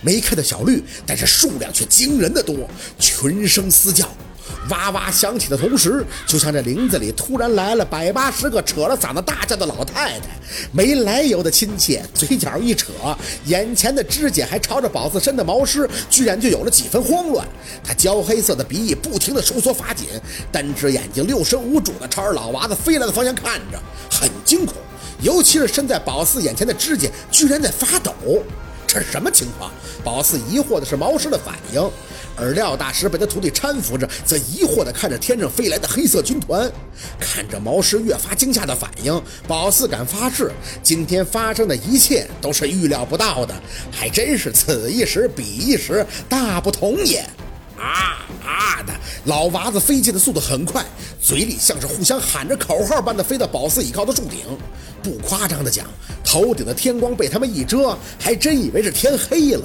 没看到小绿，但是数量却惊人的多，群声嘶叫。哇哇响起的同时，就像这林子里突然来了百八十个扯了嗓子大叫的老太太，没来由的亲切，嘴角一扯，眼前的指甲还朝着宝四身的毛狮，居然就有了几分慌乱。他焦黑色的鼻翼不停的收缩发紧，单只眼睛六神无主的朝着老娃子飞来的方向看着，很惊恐。尤其是身在宝四眼前的指甲，居然在发抖，这是什么情况？宝四疑惑的是毛师的反应。而廖大师被他徒弟搀扶着，则疑惑地看着天上飞来的黑色军团，看着毛师越发惊吓的反应，宝四敢发誓，今天发生的一切都是预料不到的，还真是此一时彼一时，大不同也。啊啊的，老娃子飞进的速度很快，嘴里像是互相喊着口号般的飞到宝四倚靠的树顶。不夸张的讲，头顶的天光被他们一遮，还真以为是天黑了。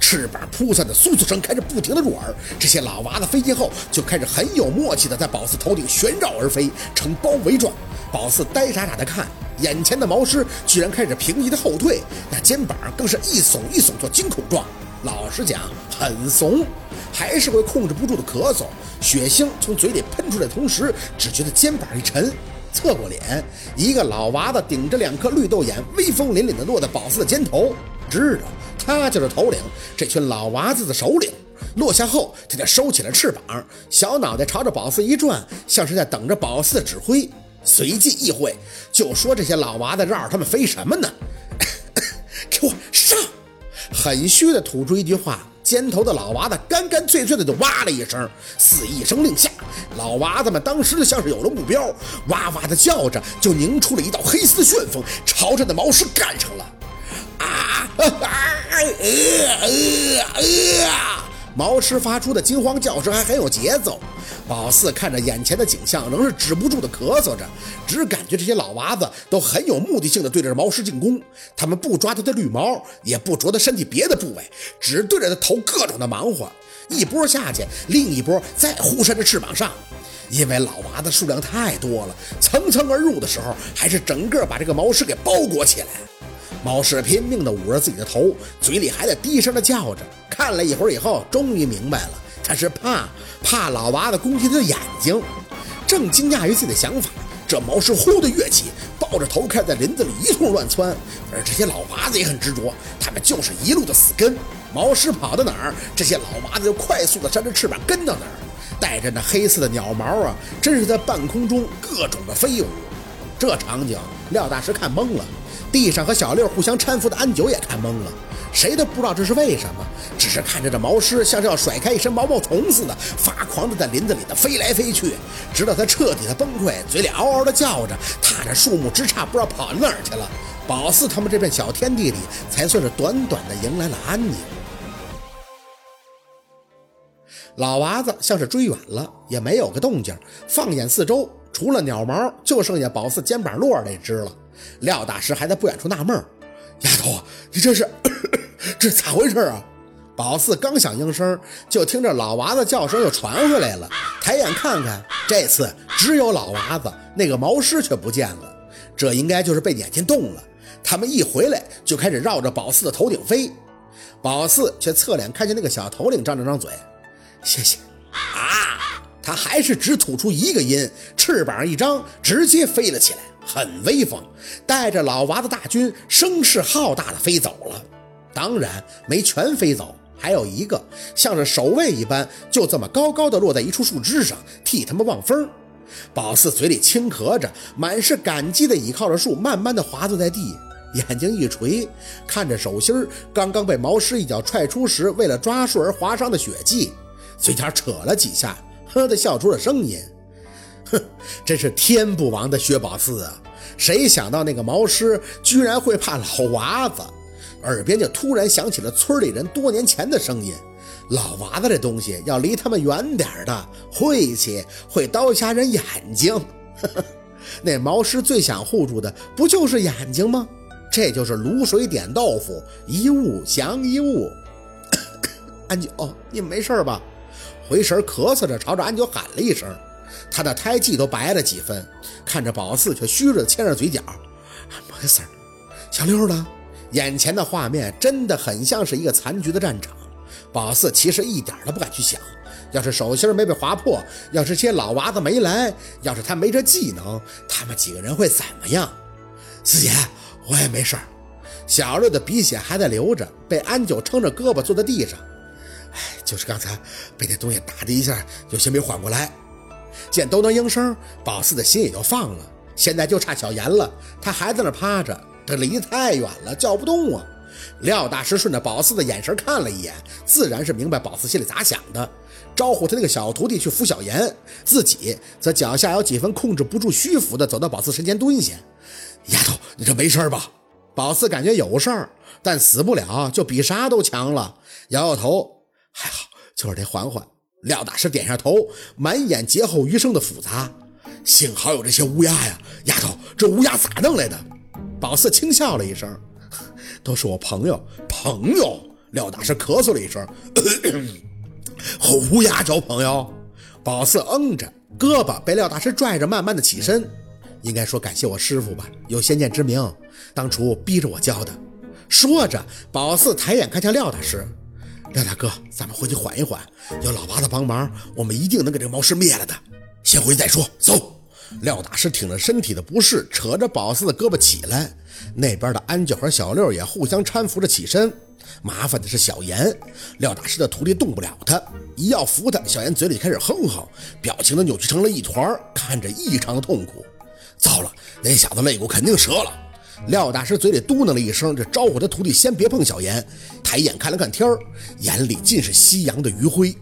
翅膀扑散的簌簌声开始不停的入耳，这些老娃子飞进后就开始很有默契的在宝四头顶旋绕而飞，呈包围状。宝四呆傻傻的看，眼前的毛狮居然开始平移的后退，那肩膀更是一耸一耸做惊恐状。老实讲，很怂，还是会控制不住的咳嗽，血腥从嘴里喷出来，同时只觉得肩膀一沉，侧过脸，一个老娃子顶着两颗绿豆眼，威风凛凛的落在宝四的肩头，知道。他就是头领，这群老娃子的首领。落下后，他就收起了翅膀，小脑袋朝着宝四一转，像是在等着宝四的指挥。随即一挥，就说这些老娃子绕着他们飞什么呢？给我上！很虚的吐出一句话，肩头的老娃子干干脆脆的就哇了一声，似一声令下，老娃子们当时就像是有了目标，哇哇的叫着，就凝出了一道黑丝旋风，朝着那毛师干上了。啊啊！毛狮发出的惊慌叫声还很有节奏。宝四看着眼前的景象，仍是止不住的咳嗽着，只感觉这些老娃子都很有目的性的对着毛狮进攻。他们不抓他的绿毛，也不啄他身体别的部位，只对着他头各种的忙活。一波下去，另一波再忽扇着翅膀上。因为老娃子数量太多了，层层而入的时候，还是整个把这个毛狮给包裹起来。毛狮拼命地捂着自己的头，嘴里还在低声地叫着。看了一会儿以后，终于明白了，他是怕怕老娃子攻击他的眼睛。正惊讶于自己的想法，这毛狮呼的跃起，抱着头开在林子里一通乱窜。而这些老娃子也很执着，他们就是一路的死跟。毛狮跑到哪儿，这些老娃子就快速地扇着翅膀跟到哪儿，带着那黑色的鸟毛啊，真是在半空中各种的飞舞。这场景，廖大师看懵了。地上和小六互相搀扶的安九也看懵了，谁都不知道这是为什么，只是看着这毛狮像是要甩开一身毛毛虫似的，发狂的在林子里的飞来飞去，直到他彻底的崩溃，嘴里嗷嗷的叫着，踏着树木枝杈，不知道跑哪儿去了。宝四他们这片小天地里，才算是短短的迎来了安宁。老娃子像是追远了，也没有个动静。放眼四周，除了鸟毛，就剩下宝四肩膀落那只了。廖大师还在不远处纳闷：“丫头，你这是这咋回事啊？”宝四刚想应声，就听着老娃子叫声又传回来了。抬眼看看，这次只有老娃子，那个毛狮却不见了。这应该就是被撵进洞了。他们一回来就开始绕着宝四的头顶飞，宝四却侧脸看见那个小头领，张了张嘴：“谢谢。”啊，他还是只吐出一个音，翅膀一张，直接飞了起来。很威风，带着老娃子大军声势浩大的飞走了。当然没全飞走，还有一个像是守卫一般，就这么高高的落在一处树枝上，替他们望风。宝四嘴里轻咳着，满是感激的倚靠着树，慢慢的滑坐在地，眼睛一垂，看着手心刚刚被毛狮一脚踹出时，为了抓树而划伤的血迹，嘴角扯了几下，呵的笑出了声音。哼，真是天不亡的薛宝四啊！谁想到那个毛狮居然会怕老娃子？耳边就突然响起了村里人多年前的声音：“老娃子这东西要离他们远点的，晦气，会刀瞎人眼睛。”那毛狮最想护住的不就是眼睛吗？这就是卤水点豆腐，一物降一物。安九，你们没事吧？回神咳嗽着，朝着安九喊了一声。他的胎记都白了几分，看着宝四却虚着的牵着嘴角，没事儿。小六呢？眼前的画面真的很像是一个残局的战场。宝四其实一点都不敢去想，要是手心没被划破，要是些老娃子没来，要是他没这技能，他们几个人会怎么样？四姐，我也没事儿。小六的鼻血还在流着，被安九撑着胳膊坐在地上。就是刚才被那东西打的一下，有些没缓过来。见都能应声，宝四的心也就放了。现在就差小严了，他还在那趴着，这离太远了，叫不动啊。廖大师顺着宝四的眼神看了一眼，自然是明白宝四心里咋想的，招呼他那个小徒弟去扶小严，自己则脚下有几分控制不住虚浮的走到宝四身前蹲下。丫头，你这没事吧？宝四感觉有事儿，但死不了，就比啥都强了。摇摇头，还好，就是得缓缓。廖大师点下头，满眼劫后余生的复杂。幸好有这些乌鸦呀，丫头，这乌鸦咋弄来的？宝四轻笑了一声，都是我朋友。朋友？廖大师咳嗽了一声，和乌鸦交朋友？宝四嗯着，胳膊被廖大师拽着，慢慢的起身。应该说感谢我师傅吧，有先见之明，当初逼着我教的。说着，宝四抬眼看向廖大师：“廖大哥，咱们回去缓一缓，有老八的帮忙，我们一定能给这个猫师灭了的。先回去再说。”走。廖大师挺着身体的不适，扯着宝四的胳膊起来。那边的安九和小六也互相搀扶着起身。麻烦的是小严，廖大师的徒弟动不了他，一要扶他，小严嘴里开始哼哼，表情都扭曲成了一团，看着异常的痛苦。糟了，那小子肋骨肯定折了。廖大师嘴里嘟囔了一声，这招呼他徒弟先别碰小严，抬眼看了看天儿，眼里尽是夕阳的余晖。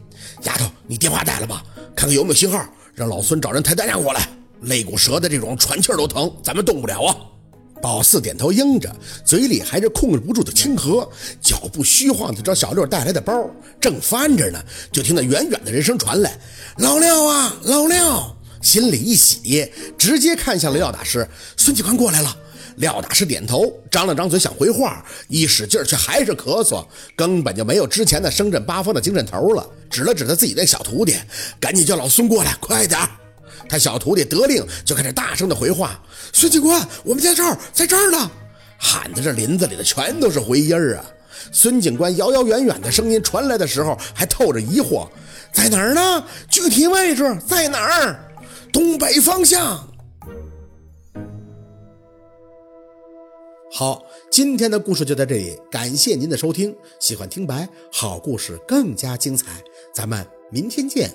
丫头，你电话带了吧？看看有没有信号，让老孙找人抬担架过来。肋骨折的这种喘气都疼，咱们动不了啊。宝四点头应着，嘴里还是控制不住的轻咳，脚步虚晃的找小六带来的包，正翻着呢，就听到远远的人声传来：“老廖啊，老廖！”心里一喜，直接看向了廖大师。孙警官过来了。廖大师点头，张了张嘴想回话，一使劲却还是咳嗽，根本就没有之前的声震八方的精神头了。指了指他自己的小徒弟，赶紧叫老孙过来，快点！他小徒弟得令，就开始大声的回话：“孙警官，我们在这儿，在这儿呢！”喊的这林子里的全都是回音儿啊。孙警官遥遥远远的声音传来的时候，还透着疑惑：“在哪儿呢？具体位置在哪儿？”东北方向。好，今天的故事就在这里，感谢您的收听。喜欢听白，好故事更加精彩，咱们明天见。